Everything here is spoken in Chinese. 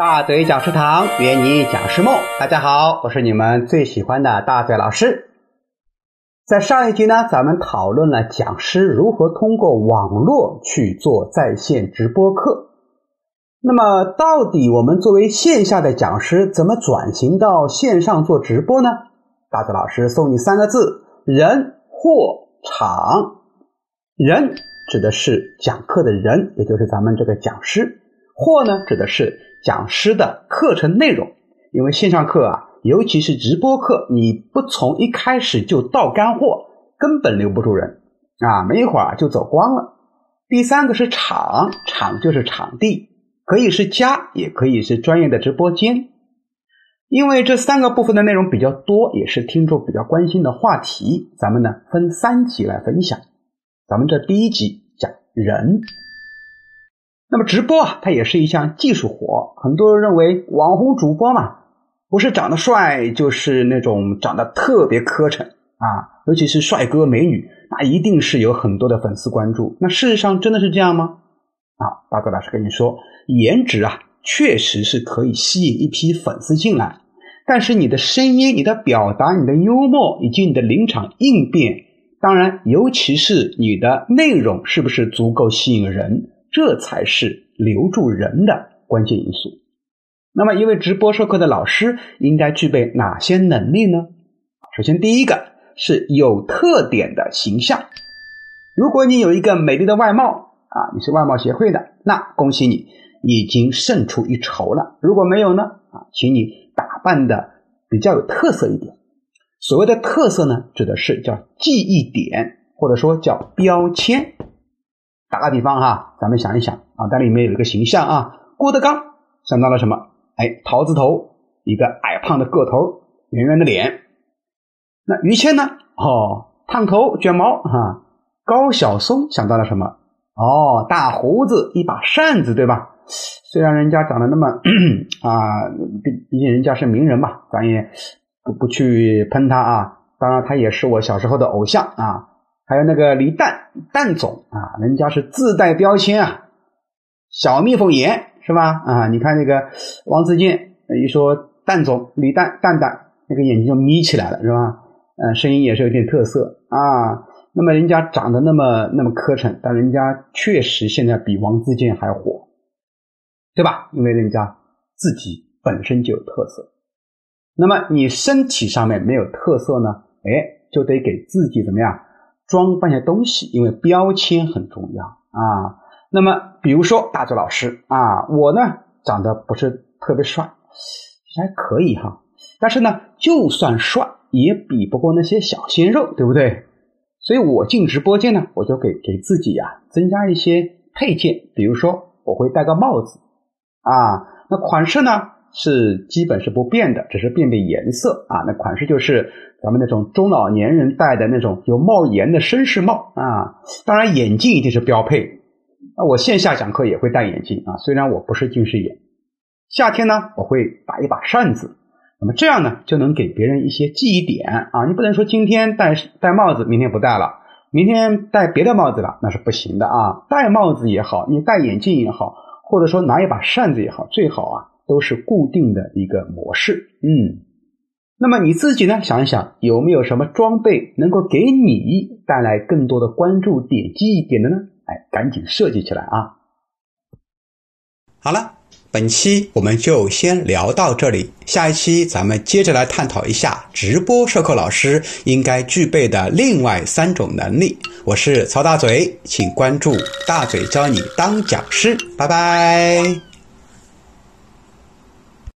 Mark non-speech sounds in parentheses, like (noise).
大嘴讲师堂，圆你讲师梦。大家好，我是你们最喜欢的大嘴老师。在上一集呢，咱们讨论了讲师如何通过网络去做在线直播课。那么，到底我们作为线下的讲师，怎么转型到线上做直播呢？大嘴老师送你三个字：人、货、场。人指的是讲课的人，也就是咱们这个讲师；货呢，指的是讲师的课程内容。因为线上课啊，尤其是直播课，你不从一开始就倒干货，根本留不住人啊，没一会儿就走光了。第三个是场，场就是场地。可以是家，也可以是专业的直播间，因为这三个部分的内容比较多，也是听众比较关心的话题。咱们呢分三集来分享。咱们这第一集讲人。那么直播啊，它也是一项技术活。很多人认为网红主播嘛，不是长得帅，就是那种长得特别磕碜啊，尤其是帅哥美女，那一定是有很多的粉丝关注。那事实上真的是这样吗？啊，大哥老师跟你说，颜值啊，确实是可以吸引一批粉丝进来，但是你的声音、你的表达、你的幽默以及你的临场应变，当然，尤其是你的内容是不是足够吸引人，这才是留住人的关键因素。那么，一位直播授课的老师应该具备哪些能力呢？首先，第一个是有特点的形象。如果你有一个美丽的外貌，啊，你是外貌协会的，那恭喜你，已经胜出一筹了。如果没有呢？啊，请你打扮的比较有特色一点。所谓的特色呢，指的是叫记忆点，或者说叫标签。打个比方哈，咱们想一想啊，这里面有一个形象啊，郭德纲想到了什么？哎，桃子头，一个矮胖的个头，圆圆的脸。那于谦呢？哦，烫头卷毛哈。高晓松想到了什么？哦，大胡子，一把扇子，对吧？虽然人家长得那么 (clears throat) 啊，毕毕竟人家是名人嘛，咱也不不去喷他啊。当然，他也是我小时候的偶像啊。还有那个李诞，诞总啊，人家是自带标签啊，小蜜蜂眼是吧？啊，你看那个王自健一说诞总李诞蛋蛋，那个眼睛就眯起来了是吧？嗯，声音也是有点特色啊。那么人家长得那么那么磕碜，但人家确实现在比王自健还火，对吧？因为人家自己本身就有特色。那么你身体上面没有特色呢？哎，就得给自己怎么样装扮些东西，因为标签很重要啊。那么比如说大周老师啊，我呢长得不是特别帅，还可以哈，但是呢，就算帅也比不过那些小鲜肉，对不对？所以我进直播间呢，我就给给自己呀增加一些配件，比如说我会戴个帽子，啊，那款式呢是基本是不变的，只是变变颜色啊。那款式就是咱们那种中老年人戴的那种有帽檐的绅士帽啊。当然眼镜一定是标配，那我线下讲课也会戴眼镜啊，虽然我不是近视眼。夏天呢，我会打一把扇子。那么这样呢，就能给别人一些记忆点啊！你不能说今天戴戴帽子，明天不戴了，明天戴别的帽子了，那是不行的啊！戴帽子也好，你戴眼镜也好，或者说拿一把扇子也好，最好啊都是固定的一个模式。嗯，那么你自己呢，想一想有没有什么装备能够给你带来更多的关注点、记忆点的呢？哎，赶紧设计起来啊！好了。本期我们就先聊到这里，下一期咱们接着来探讨一下直播授课老师应该具备的另外三种能力。我是曹大嘴，请关注大嘴教你当讲师，拜拜。